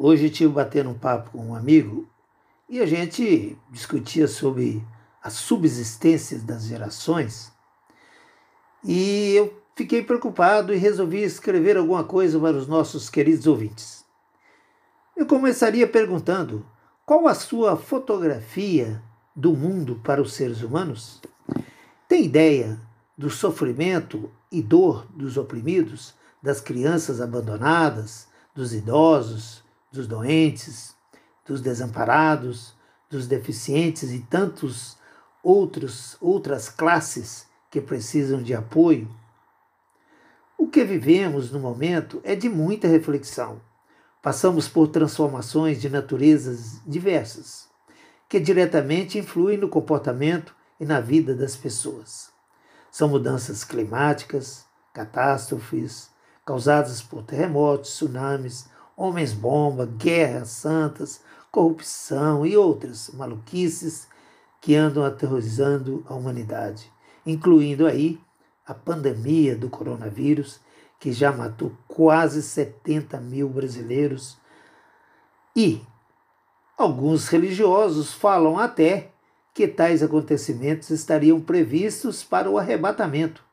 Hoje tive batendo um papo com um amigo e a gente discutia sobre a subsistência das gerações e eu fiquei preocupado e resolvi escrever alguma coisa para os nossos queridos ouvintes. Eu começaria perguntando qual a sua fotografia do mundo para os seres humanos? Tem ideia do sofrimento e dor dos oprimidos, das crianças abandonadas, dos idosos, dos doentes, dos desamparados, dos deficientes e tantos outros outras classes que precisam de apoio? O que vivemos no momento é de muita reflexão. Passamos por transformações de naturezas diversas, que diretamente influem no comportamento e na vida das pessoas. São mudanças climáticas, catástrofes causadas por terremotos, tsunamis, homens-bomba, guerras santas, corrupção e outras maluquices que andam aterrorizando a humanidade, incluindo aí a pandemia do coronavírus, que já matou quase 70 mil brasileiros. E alguns religiosos falam até que tais acontecimentos estariam previstos para o arrebatamento,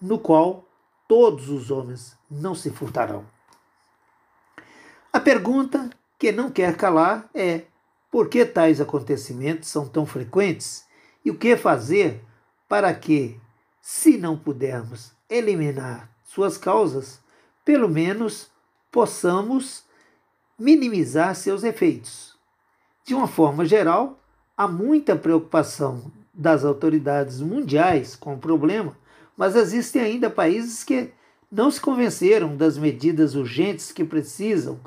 no qual todos os homens não se furtarão. A pergunta que não quer calar é: por que tais acontecimentos são tão frequentes e o que fazer para que, se não pudermos eliminar suas causas, pelo menos possamos minimizar seus efeitos? De uma forma geral, há muita preocupação das autoridades mundiais com o problema, mas existem ainda países que não se convenceram das medidas urgentes que precisam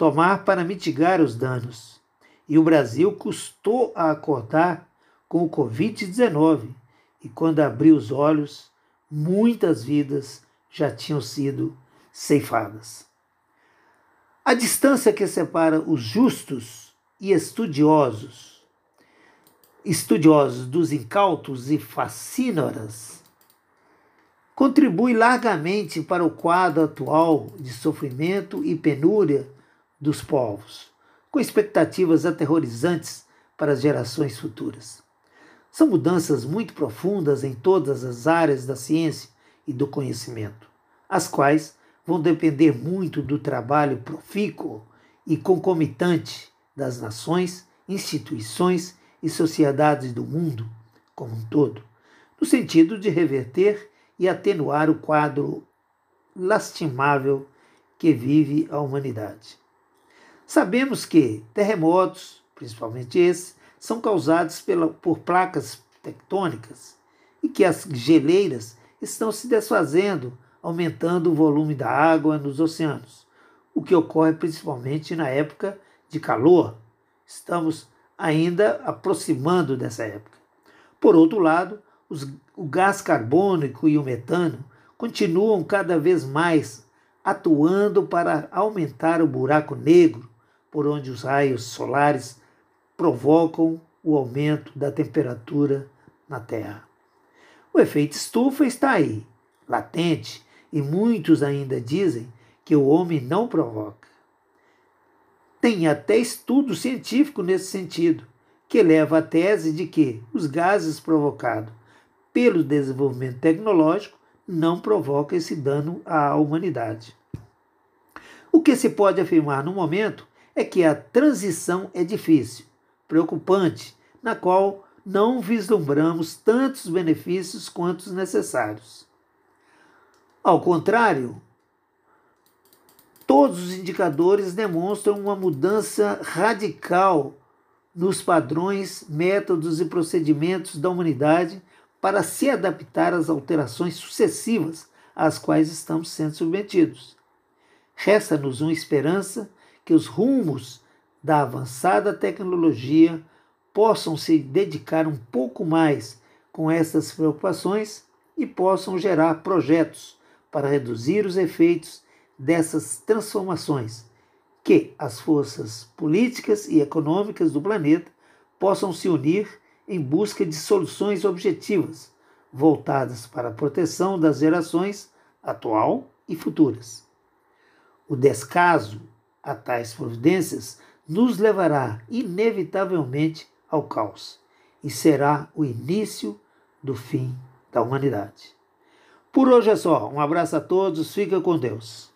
tomar para mitigar os danos. E o Brasil custou a acordar com o Covid-19, e quando abriu os olhos, muitas vidas já tinham sido ceifadas. A distância que separa os justos e estudiosos, estudiosos dos incautos e fascínoras, contribui largamente para o quadro atual de sofrimento e penúria dos povos, com expectativas aterrorizantes para as gerações futuras. São mudanças muito profundas em todas as áreas da ciência e do conhecimento, as quais vão depender muito do trabalho profícuo e concomitante das nações, instituições e sociedades do mundo como um todo, no sentido de reverter e atenuar o quadro lastimável que vive a humanidade. Sabemos que terremotos, principalmente esses, são causados pela, por placas tectônicas e que as geleiras estão se desfazendo, aumentando o volume da água nos oceanos, o que ocorre principalmente na época de calor. Estamos ainda aproximando dessa época. Por outro lado, os, o gás carbônico e o metano continuam cada vez mais atuando para aumentar o buraco negro por onde os raios solares provocam o aumento da temperatura na Terra. O efeito estufa está aí, latente, e muitos ainda dizem que o homem não provoca. Tem até estudo científico nesse sentido, que leva à tese de que os gases provocados pelo desenvolvimento tecnológico não provocam esse dano à humanidade. O que se pode afirmar no momento é que a transição é difícil, preocupante, na qual não vislumbramos tantos benefícios quanto os necessários. Ao contrário, todos os indicadores demonstram uma mudança radical nos padrões, métodos e procedimentos da humanidade para se adaptar às alterações sucessivas às quais estamos sendo submetidos. Resta-nos uma esperança que os rumos da avançada tecnologia possam se dedicar um pouco mais com essas preocupações e possam gerar projetos para reduzir os efeitos dessas transformações, que as forças políticas e econômicas do planeta possam se unir em busca de soluções objetivas voltadas para a proteção das gerações atual e futuras. O descaso a tais providências nos levará inevitavelmente ao caos e será o início do fim da humanidade. Por hoje é só. Um abraço a todos, fica com Deus.